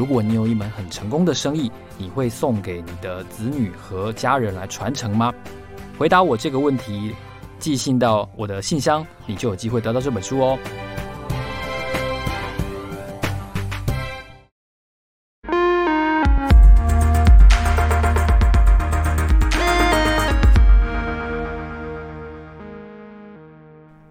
如果你有一门很成功的生意，你会送给你的子女和家人来传承吗？回答我这个问题，寄信到我的信箱，你就有机会得到这本书哦。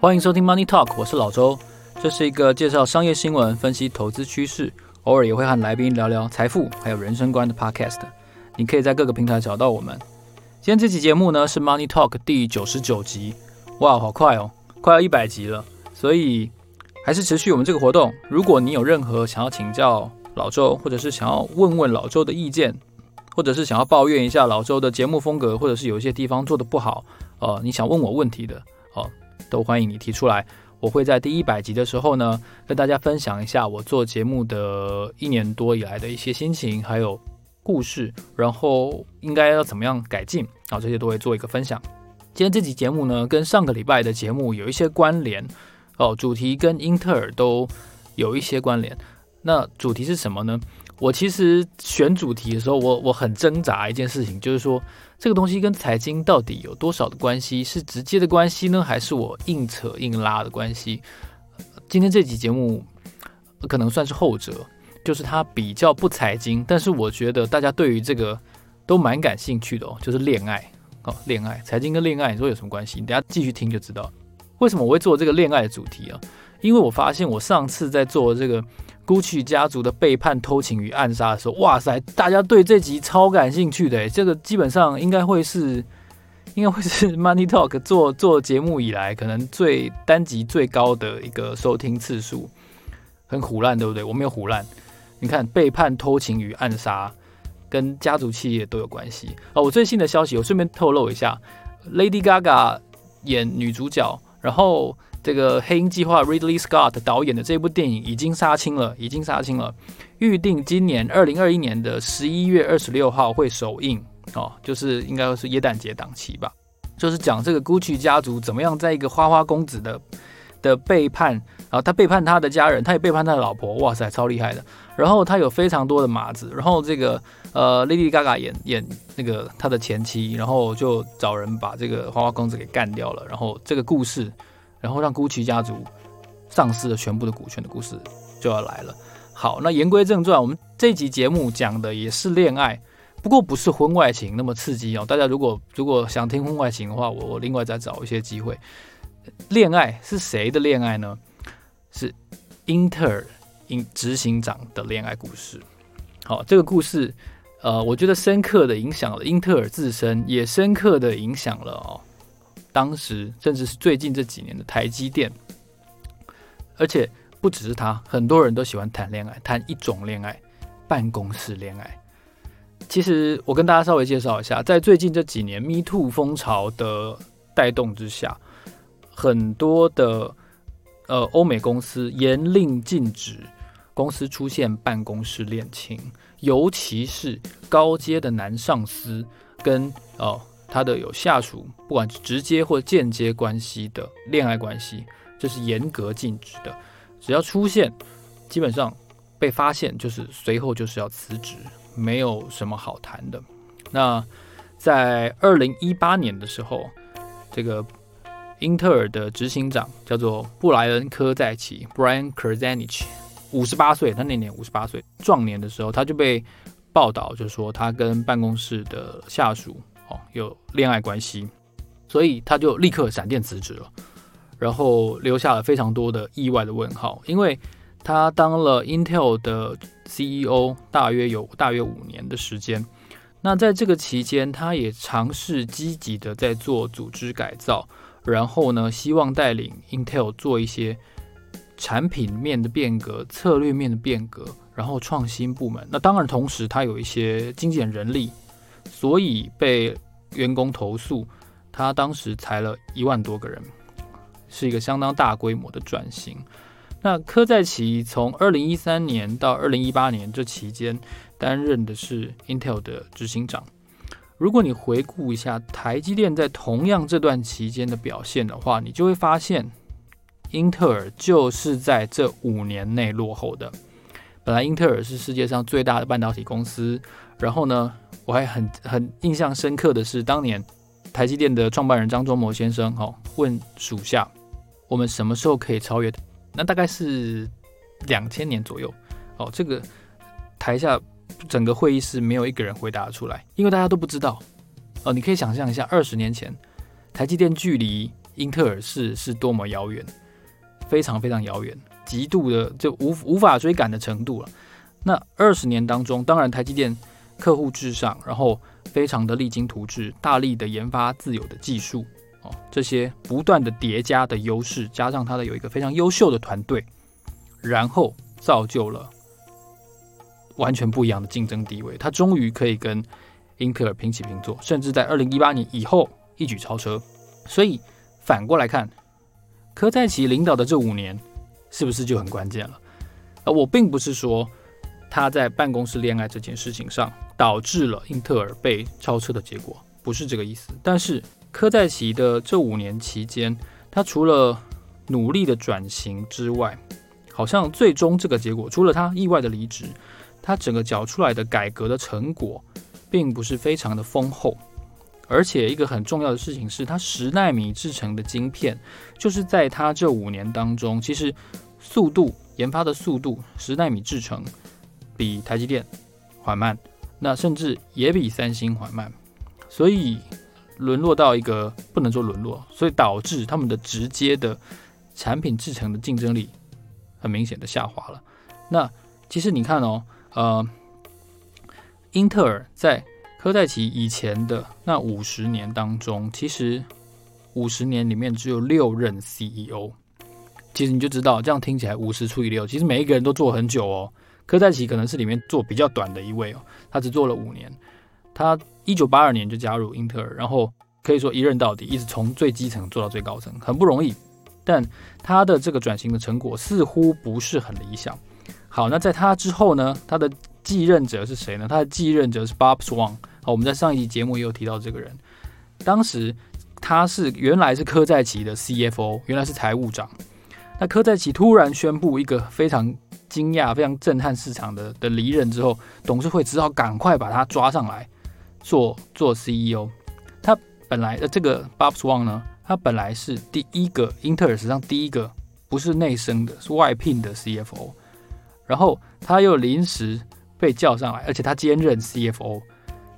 欢迎收听 Money Talk，我是老周，这是一个介绍商业新闻、分析投资趋势。偶尔也会和来宾聊聊财富还有人生观的 Podcast，你可以在各个平台找到我们。今天这期节目呢是 Money Talk 第九十九集，哇，好快哦，快要一百集了。所以还是持续我们这个活动。如果你有任何想要请教老周，或者是想要问问老周的意见，或者是想要抱怨一下老周的节目风格，或者是有一些地方做的不好，呃，你想问我问题的，哦、都欢迎你提出来。我会在第一百集的时候呢，跟大家分享一下我做节目的一年多以来的一些心情，还有故事，然后应该要怎么样改进，啊，这些都会做一个分享。今天这集节目呢，跟上个礼拜的节目有一些关联，哦，主题跟英特尔都有一些关联。那主题是什么呢？我其实选主题的时候，我我很挣扎一件事情，就是说这个东西跟财经到底有多少的关系？是直接的关系呢，还是我硬扯硬拉的关系？今天这集节目可能算是后者，就是它比较不财经，但是我觉得大家对于这个都蛮感兴趣的哦，就是恋爱哦，恋爱，财经跟恋爱你说有什么关系？你等下继续听就知道为什么我会做这个恋爱的主题啊，因为我发现我上次在做这个。Gucci 家族的背叛、偷情与暗杀的时候，哇塞，大家对这集超感兴趣的。这个基本上应该会是，应该会是 Money Talk 做做节目以来可能最单集最高的一个收听次数，很唬烂，对不对？我没有唬烂。你看，背叛、偷情与暗杀跟家族企业都有关系哦。我最新的消息，我顺便透露一下，Lady Gaga 演女主角，然后。这个黑鹰计划 Ridley Scott 导演的这部电影已经杀青了，已经杀青了，预定今年二零二一年的十一月二十六号会首映哦，就是应该是耶诞节档期吧，就是讲这个 Gucci 家族怎么样在一个花花公子的的背叛，然后他背叛他的家人，他也背叛他的老婆，哇塞，超厉害的。然后他有非常多的马子，然后这个呃 Lady Gaga 演演那个他的前妻，然后就找人把这个花花公子给干掉了，然后这个故事。然后让 Gucci 家族丧失了全部的股权的故事就要来了。好，那言归正传，我们这集节目讲的也是恋爱，不过不是婚外情那么刺激哦。大家如果如果想听婚外情的话，我我另外再找一些机会。恋爱是谁的恋爱呢？是英特尔英执行长的恋爱故事。好，这个故事，呃，我觉得深刻的影响了英特尔自身，也深刻的影响了哦。当时，甚至是最近这几年的台积电，而且不只是他，很多人都喜欢谈恋爱，谈一种恋爱——办公室恋爱。其实，我跟大家稍微介绍一下，在最近这几年 Me Too 风潮的带动之下，很多的呃欧美公司严令禁止公司出现办公室恋情，尤其是高阶的男上司跟哦。呃他的有下属，不管是直接或间接关系的恋爱关系，这是严格禁止的。只要出现，基本上被发现就是随后就是要辞职，没有什么好谈的。那在二零一八年的时候，这个英特尔的执行长叫做布莱恩科在奇 （Brian Krzanich），五十八岁，他那年五十八岁，壮年的时候，他就被报道，就是说他跟办公室的下属。有恋爱关系，所以他就立刻闪电辞职了，然后留下了非常多的意外的问号。因为他当了 Intel 的 CEO，大约有大约五年的时间。那在这个期间，他也尝试积极的在做组织改造，然后呢，希望带领 Intel 做一些产品面的变革、策略面的变革，然后创新部门。那当然，同时他有一些精简人力，所以被员工投诉，他当时裁了一万多个人，是一个相当大规模的转型。那柯在奇从二零一三年到二零一八年这期间担任的是 Intel 的执行长。如果你回顾一下台积电在同样这段期间的表现的话，你就会发现，英特尔就是在这五年内落后的。本来英特尔是世界上最大的半导体公司，然后呢，我还很很印象深刻的是，当年台积电的创办人张忠谋先生哦问属下，我们什么时候可以超越？那大概是两千年左右哦。这个台下整个会议室没有一个人回答出来，因为大家都不知道哦。你可以想象一下，二十年前台积电距离英特尔是是多么遥远，非常非常遥远。极度的就无无法追赶的程度了。那二十年当中，当然台积电客户至上，然后非常的励精图治，大力的研发自有的技术哦，这些不断的叠加的优势，加上它的有一个非常优秀的团队，然后造就了完全不一样的竞争地位。它终于可以跟英特尔平起平坐，甚至在二零一八年以后一举超车。所以反过来看，柯在奇领导的这五年。是不是就很关键了？呃，我并不是说他在办公室恋爱这件事情上导致了英特尔被超车的结果，不是这个意思。但是科在奇的这五年期间，他除了努力的转型之外，好像最终这个结果，除了他意外的离职，他整个缴出来的改革的成果，并不是非常的丰厚。而且一个很重要的事情是，它十纳米制成的晶片，就是在他这五年当中，其实。速度研发的速度，十纳米制成比台积电缓慢，那甚至也比三星缓慢，所以沦落到一个不能说沦落，所以导致他们的直接的产品制成的竞争力很明显的下滑了。那其实你看哦，呃，英特尔在柯在奇以前的那五十年当中，其实五十年里面只有六任 CEO。其实你就知道，这样听起来五十除以六，其实每一个人都做很久哦。柯在奇可能是里面做比较短的一位哦，他只做了五年。他一九八二年就加入英特尔，然后可以说一任到底，一直从最基层做到最高层，很不容易。但他的这个转型的成果似乎不是很理想。好，那在他之后呢？他的继任者是谁呢？他的继任者是 Bob Swan。好，我们在上一集节目也有提到这个人。当时他是原来是柯在奇的 CFO，原来是财务长。那柯在奇突然宣布一个非常惊讶、非常震撼市场的的离任之后，董事会只好赶快把他抓上来做做 CEO。他本来的这个 Bob Swan 呢，他本来是第一个英特尔史上第一个不是内生的，是外聘的 CFO。然后他又临时被叫上来，而且他兼任 CFO，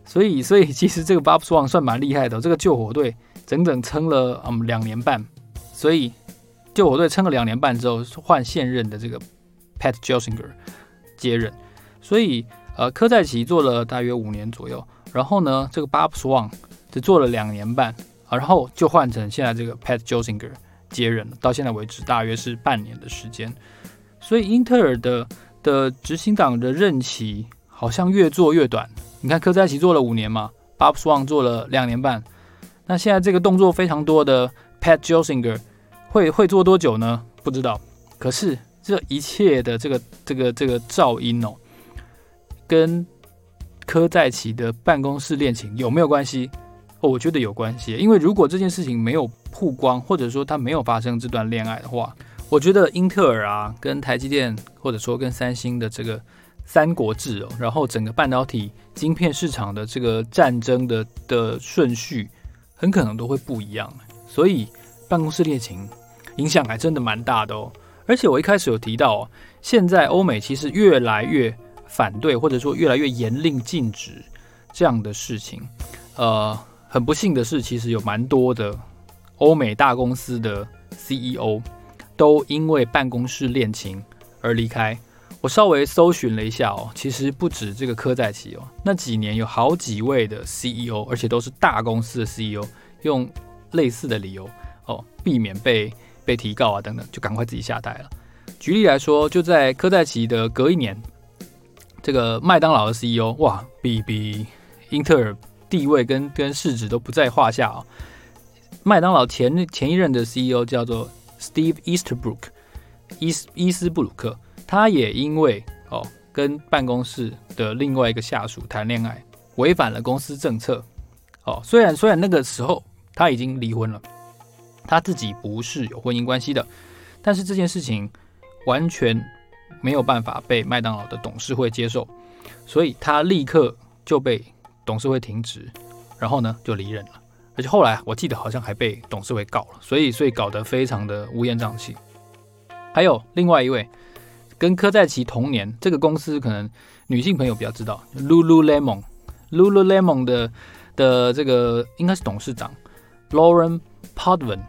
所以 所以其实这个 Bob Swan 算蛮厉害的，这个救火队整整撑了嗯两年半，所以。救火队撑了两年半之后，换现任的这个 Pat j e l s i n g e r 接任，所以呃，科在奇做了大约五年左右，然后呢，这个 Bob Swan 只做了两年半，然后就换成现在这个 Pat j e l s i n g e r 接任了，到现在为止大约是半年的时间，所以英特尔的的执行长的任期好像越做越短。你看柯在奇做了五年嘛，Bob Swan 做了两年半，那现在这个动作非常多的 Pat Jossinger。会会做多久呢？不知道。可是这一切的这个这个这个噪音哦，跟柯在奇的办公室恋情有没有关系？哦，我觉得有关系。因为如果这件事情没有曝光，或者说他没有发生这段恋爱的话，我觉得英特尔啊，跟台积电，或者说跟三星的这个三国志哦，然后整个半导体晶片市场的这个战争的的顺序，很可能都会不一样。所以办公室恋情。影响还真的蛮大的哦，而且我一开始有提到哦，现在欧美其实越来越反对，或者说越来越严令禁止这样的事情。呃，很不幸的是，其实有蛮多的欧美大公司的 CEO 都因为办公室恋情而离开。我稍微搜寻了一下哦，其实不止这个科再奇哦，那几年有好几位的 CEO，而且都是大公司的 CEO，用类似的理由哦，避免被。被提告啊，等等，就赶快自己下台了。举例来说，就在科在奇的隔一年，这个麦当劳的 CEO，哇，比比英特尔地位跟跟市值都不在话下、哦。麦当劳前前一任的 CEO 叫做 Steve Easterbrook，伊斯伊斯布鲁克，他也因为哦跟办公室的另外一个下属谈恋爱，违反了公司政策。哦，虽然虽然那个时候他已经离婚了，他自己不是有婚姻关系的，但是这件事情完全没有办法被麦当劳的董事会接受，所以他立刻就被董事会停职，然后呢就离任了，而且后来我记得好像还被董事会告了，所以所以搞得非常的乌烟瘴气。还有另外一位跟科在奇同年，这个公司可能女性朋友比较知道，Lululemon，Lululemon 的。的这个应该是董事长 Lauren Podvin，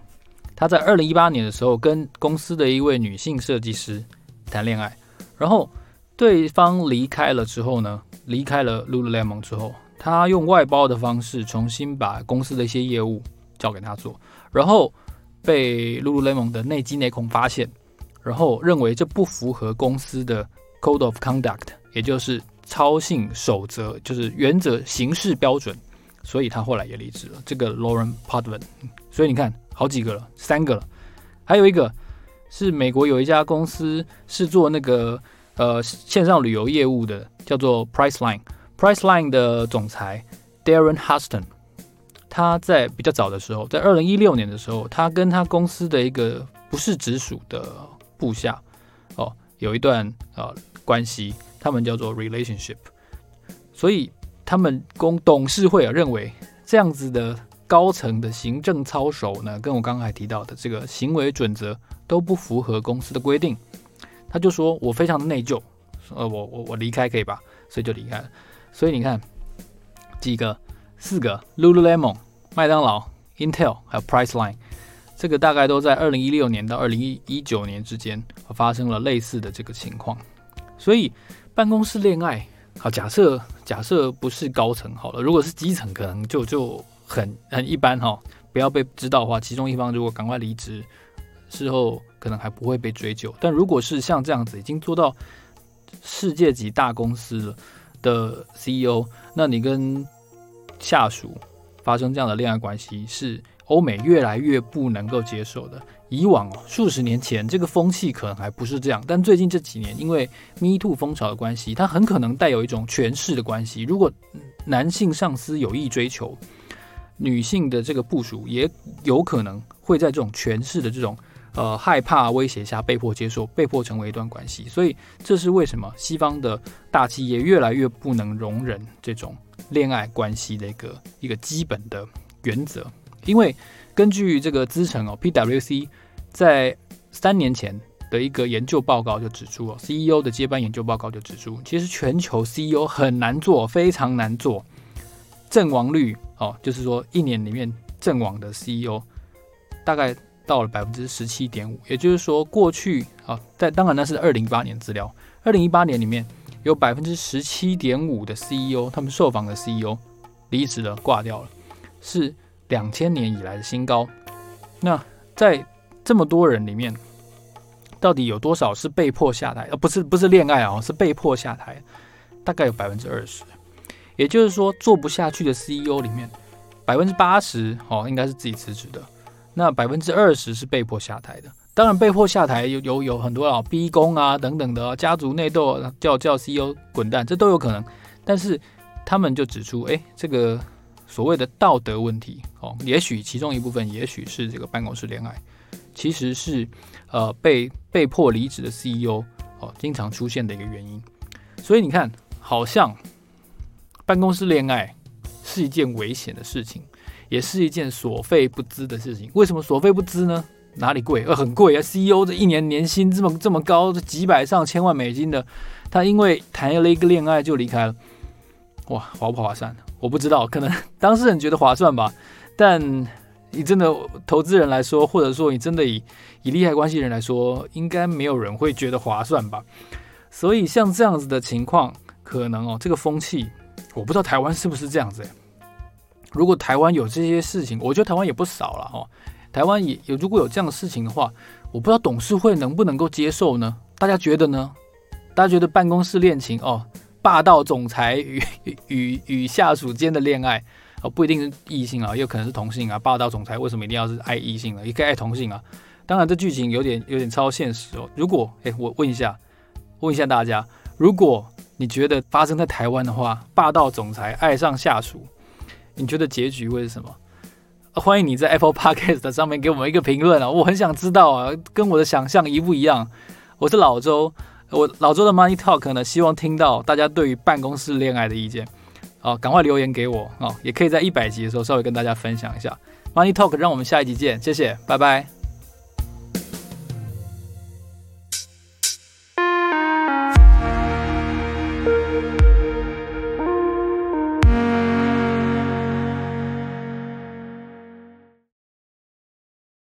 他在二零一八年的时候跟公司的一位女性设计师谈恋爱，然后对方离开了之后呢，离开了 Lululemon 之后，他用外包的方式重新把公司的一些业务交给他做，然后被 Lululemon 的内机内控发现，然后认为这不符合公司的 Code of Conduct，也就是操信守则，就是原则行事标准。所以他后来也离职了，这个 Lauren Podvin。所以你看，好几个了，三个了，还有一个是美国有一家公司是做那个呃线上旅游业务的，叫做 Priceline。Priceline 的总裁 Darren Huston，他在比较早的时候，在二零一六年的时候，他跟他公司的一个不是直属的部下哦有一段呃关系，他们叫做 relationship。所以。他们公董事会啊认为这样子的高层的行政操守呢，跟我刚刚还提到的这个行为准则都不符合公司的规定。他就说我非常的内疚，呃，我我我离开可以吧？所以就离开了。所以你看几个，四个，Lululemon、麦当劳、Intel 还有 Priceline，这个大概都在二零一六年到二零一一九年之间发生了类似的这个情况。所以办公室恋爱。好，假设假设不是高层好了，如果是基层，可能就就很很一般哈。不要被知道的话，其中一方如果赶快离职，事后可能还不会被追究。但如果是像这样子，已经做到世界级大公司了的 CEO，那你跟下属发生这样的恋爱关系，是欧美越来越不能够接受的。以往，数十年前这个风气可能还不是这样，但最近这几年，因为 Me Too 风潮的关系，它很可能带有一种权势的关系。如果男性上司有意追求女性的这个部署，也有可能会在这种权势的这种呃害怕威胁下被迫接受，被迫成为一段关系。所以这是为什么西方的大企业越来越不能容忍这种恋爱关系的一个一个基本的原则，因为。根据这个资诚哦，PwC 在三年前的一个研究报告就指出哦，CEO 的接班研究报告就指出，其实全球 CEO 很难做，非常难做，阵亡率哦，就是说一年里面阵亡的 CEO 大概到了百分之十七点五，也就是说过去啊，在当然那是二零一八年资料，二零一八年里面有百分之十七点五的 CEO，他们受访的 CEO 离职了，挂掉了，是。两千年以来的新高。那在这么多人里面，到底有多少是被迫下台？呃，不是，不是恋爱啊，是被迫下台。大概有百分之二十。也就是说，做不下去的 CEO 里面，百分之八十哦，应该是自己辞职的。那百分之二十是被迫下台的。当然，被迫下台有有有很多啊，逼宫啊等等的，家族内斗，叫叫 CEO 滚蛋，这都有可能。但是他们就指出，哎，这个。所谓的道德问题，哦，也许其中一部分，也许是这个办公室恋爱，其实是呃被被迫离职的 CEO 哦，经常出现的一个原因。所以你看，好像办公室恋爱是一件危险的事情，也是一件所费不资的事情。为什么所费不资呢？哪里贵？呃，很贵啊！CEO 这一年年薪这么这么高，这几百上千万美金的，他因为谈了一个恋爱就离开了，哇，划不划算？我不知道，可能 当事人觉得划算吧，但你真的投资人来说，或者说你真的以以利害关系人来说，应该没有人会觉得划算吧。所以像这样子的情况，可能哦，这个风气，我不知道台湾是不是这样子。如果台湾有这些事情，我觉得台湾也不少了哦。台湾也有，如果有这样的事情的话，我不知道董事会能不能够接受呢？大家觉得呢？大家觉得办公室恋情哦？霸道总裁与 与与下属间的恋爱哦，不一定是异性啊，也有可能是同性啊。霸道总裁为什么一定要是爱异性呢？也可以爱同性啊。当然，这剧情有点有点超现实哦。如果诶，我问一下，问一下大家，如果你觉得发生在台湾的话，霸道总裁爱上下属，你觉得结局会是什么？欢迎你在 Apple Podcast 上面给我们一个评论啊，我很想知道啊，跟我的想象一不一样？我是老周，我老周的 Money Talk 呢，希望听到大家对于办公室恋爱的意见，啊，赶快留言给我哦，也可以在一百集的时候稍微跟大家分享一下。Money Talk，让我们下一集见，谢谢，拜拜。